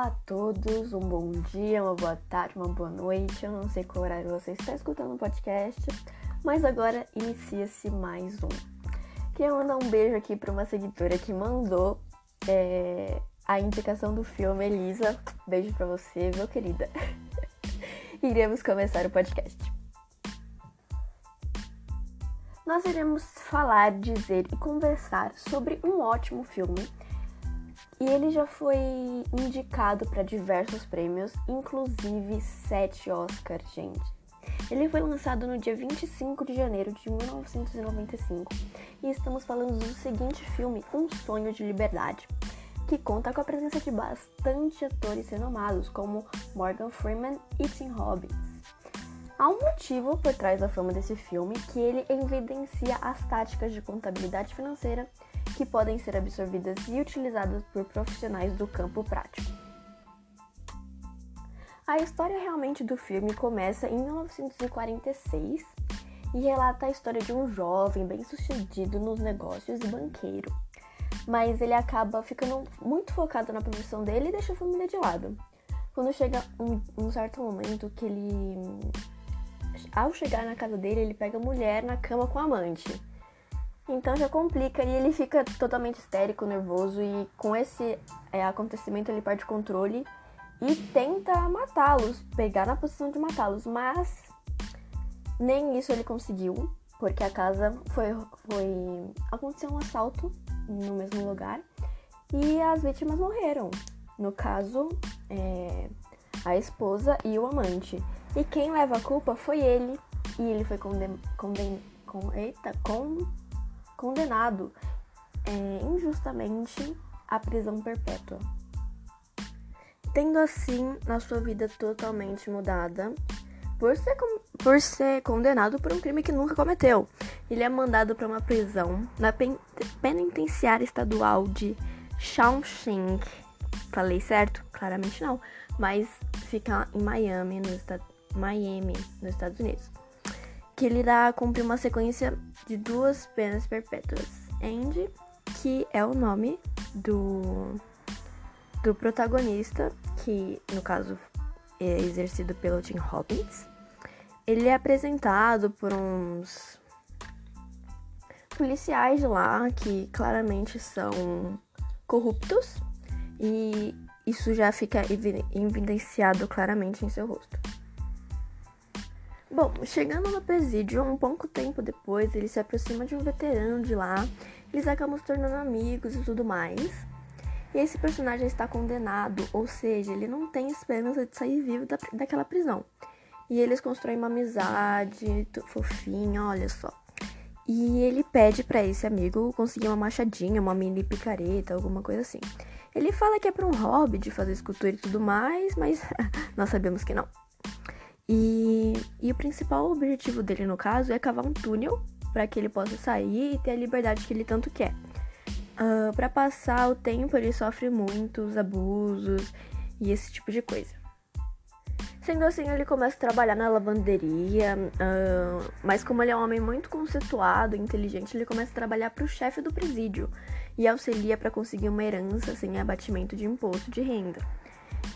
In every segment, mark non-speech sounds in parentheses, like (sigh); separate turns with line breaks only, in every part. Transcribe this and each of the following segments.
Olá a todos, um bom dia, uma boa tarde, uma boa noite. Eu não sei qual horário você está escutando o podcast, mas agora inicia-se mais um. Queria mandar um beijo aqui para uma seguidora que mandou é, a indicação do filme Elisa. Beijo para você, meu querida. (laughs) Iremos começar o podcast. Nós iremos falar, dizer e conversar sobre um ótimo filme e ele já foi indicado para diversos prêmios, inclusive sete Oscars, gente. Ele foi lançado no dia 25 de janeiro de 1995 e estamos falando do seguinte filme, Um Sonho de Liberdade, que conta com a presença de bastante atores renomados como Morgan Freeman e Tim Robbins. Há um motivo por trás da fama desse filme que ele evidencia as táticas de contabilidade financeira que podem ser absorvidas e utilizadas por profissionais do campo prático. A história realmente do filme começa em 1946 e relata a história de um jovem bem-sucedido nos negócios e banqueiro. Mas ele acaba ficando muito focado na profissão dele e deixa a família de lado. Quando chega um, um certo momento que ele. Ao chegar na casa dele, ele pega a mulher na cama com a amante. Então já complica e ele fica totalmente histérico, nervoso e com esse é, acontecimento ele perde o controle e tenta matá-los, pegar na posição de matá-los, mas nem isso ele conseguiu, porque a casa foi, foi aconteceu um assalto no mesmo lugar e as vítimas morreram. No caso, é, a esposa e o amante. E quem leva a culpa foi ele. E ele foi conden, conden, com, eita, com, condenado é, injustamente à prisão perpétua. Tendo assim a sua vida totalmente mudada por ser, por ser condenado por um crime que nunca cometeu. Ele é mandado para uma prisão na pen penitenciária estadual de Shawshank. Falei certo? Claramente não. Mas fica em Miami, no Miami, nos Estados Unidos que ele irá cumprir uma sequência de duas penas perpétuas. Andy, que é o nome do, do protagonista, que no caso é exercido pelo Tim Robbins. Ele é apresentado por uns policiais lá que claramente são corruptos e isso já fica evidenciado claramente em seu rosto. Bom, chegando no presídio, um pouco tempo depois, ele se aproxima de um veterano de lá, eles acabam se tornando amigos e tudo mais. E esse personagem está condenado, ou seja, ele não tem esperança de sair vivo da, daquela prisão. E eles constroem uma amizade fofinha, olha só. E ele pede para esse amigo conseguir uma machadinha, uma mini picareta, alguma coisa assim. Ele fala que é para um hobby de fazer escultura e tudo mais, mas (laughs) nós sabemos que não. E, e o principal objetivo dele, no caso, é cavar um túnel para que ele possa sair e ter a liberdade que ele tanto quer. Uh, ah, para passar o tempo, ele sofre muitos abusos e esse tipo de coisa. Sendo assim, ele começa a trabalhar na lavanderia, uh, mas como ele é um homem muito conceituado, inteligente, ele começa a trabalhar para o chefe do presídio e auxilia para conseguir uma herança sem abatimento de imposto de renda.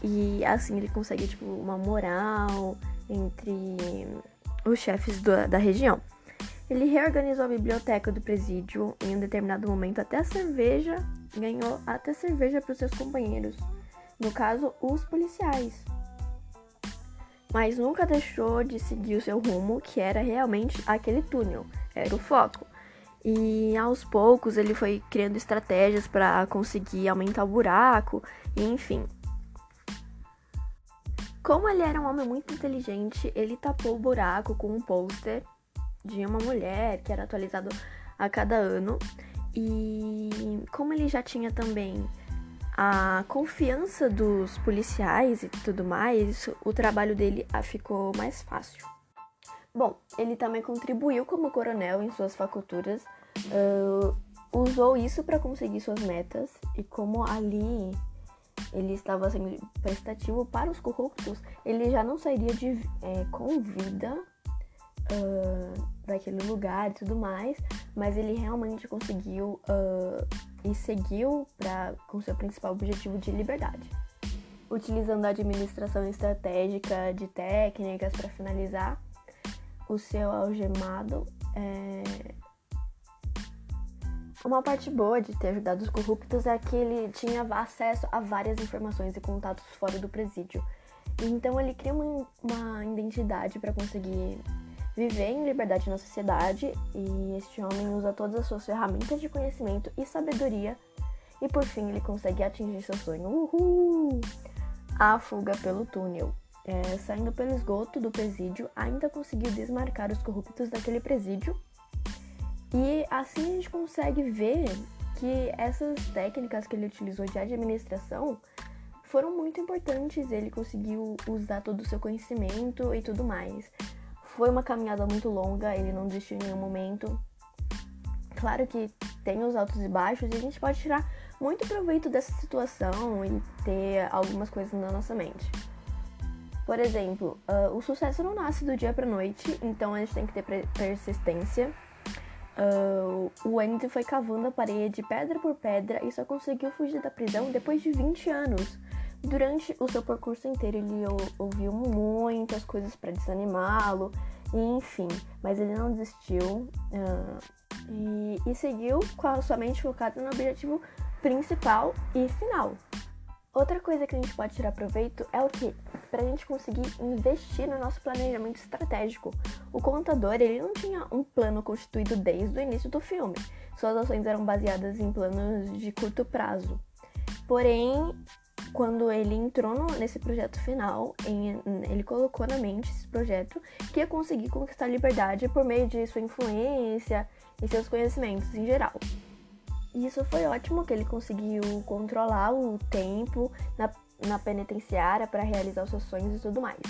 E assim ele consegue tipo uma moral, entre os chefes do, da região. Ele reorganizou a biblioteca do presídio em um determinado momento até a cerveja, ganhou até cerveja para os seus companheiros, no caso, os policiais. Mas nunca deixou de seguir o seu rumo, que era realmente aquele túnel, era o foco. E aos poucos ele foi criando estratégias para conseguir aumentar o buraco, e enfim, como ele era um homem muito inteligente, ele tapou o buraco com um pôster de uma mulher que era atualizado a cada ano. E como ele já tinha também a confiança dos policiais e tudo mais, o trabalho dele ficou mais fácil. Bom, ele também contribuiu como coronel em suas faculturas, uh, usou isso para conseguir suas metas e como ali ele estava sendo prestativo para os corruptos, ele já não sairia de, é, com vida uh, daquele lugar e tudo mais, mas ele realmente conseguiu uh, e seguiu pra, com seu principal objetivo de liberdade. utilizando a administração estratégica de técnicas para finalizar o seu algemado. É... Uma parte boa de ter ajudado os corruptos é que ele tinha acesso a várias informações e contatos fora do presídio. Então ele cria uma, uma identidade para conseguir viver em liberdade na sociedade e este homem usa todas as suas ferramentas de conhecimento e sabedoria e por fim ele consegue atingir seu sonho. Uhul! A fuga pelo túnel. É, saindo pelo esgoto do presídio, ainda conseguiu desmarcar os corruptos daquele presídio. E assim a gente consegue ver que essas técnicas que ele utilizou de administração foram muito importantes. Ele conseguiu usar todo o seu conhecimento e tudo mais. Foi uma caminhada muito longa, ele não desistiu em nenhum momento. Claro que tem os altos e baixos e a gente pode tirar muito proveito dessa situação e ter algumas coisas na nossa mente. Por exemplo, uh, o sucesso não nasce do dia para noite, então a gente tem que ter persistência. Uh, o Andy foi cavando a parede pedra por pedra e só conseguiu fugir da prisão depois de 20 anos. Durante o seu percurso inteiro, ele ouviu muitas coisas para desanimá-lo, enfim, mas ele não desistiu uh, e, e, seguiu com a sua mente focada no objetivo principal e final. Outra coisa que a gente pode tirar proveito é o que? Para a gente conseguir investir no nosso planejamento estratégico. O contador ele não tinha um plano constituído desde o início do filme. Suas ações eram baseadas em planos de curto prazo. Porém, quando ele entrou no, nesse projeto final, em, ele colocou na mente esse projeto que ia conseguir conquistar a liberdade por meio de sua influência e seus conhecimentos em geral. E isso foi ótimo, que ele conseguiu controlar o tempo na, na penitenciária para realizar os seus sonhos e tudo mais.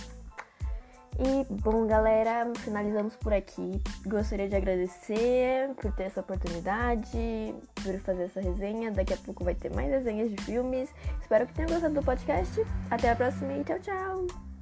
E bom, galera, finalizamos por aqui. Gostaria de agradecer por ter essa oportunidade, por fazer essa resenha. Daqui a pouco vai ter mais resenhas de filmes. Espero que tenham gostado do podcast. Até a próxima e tchau, tchau!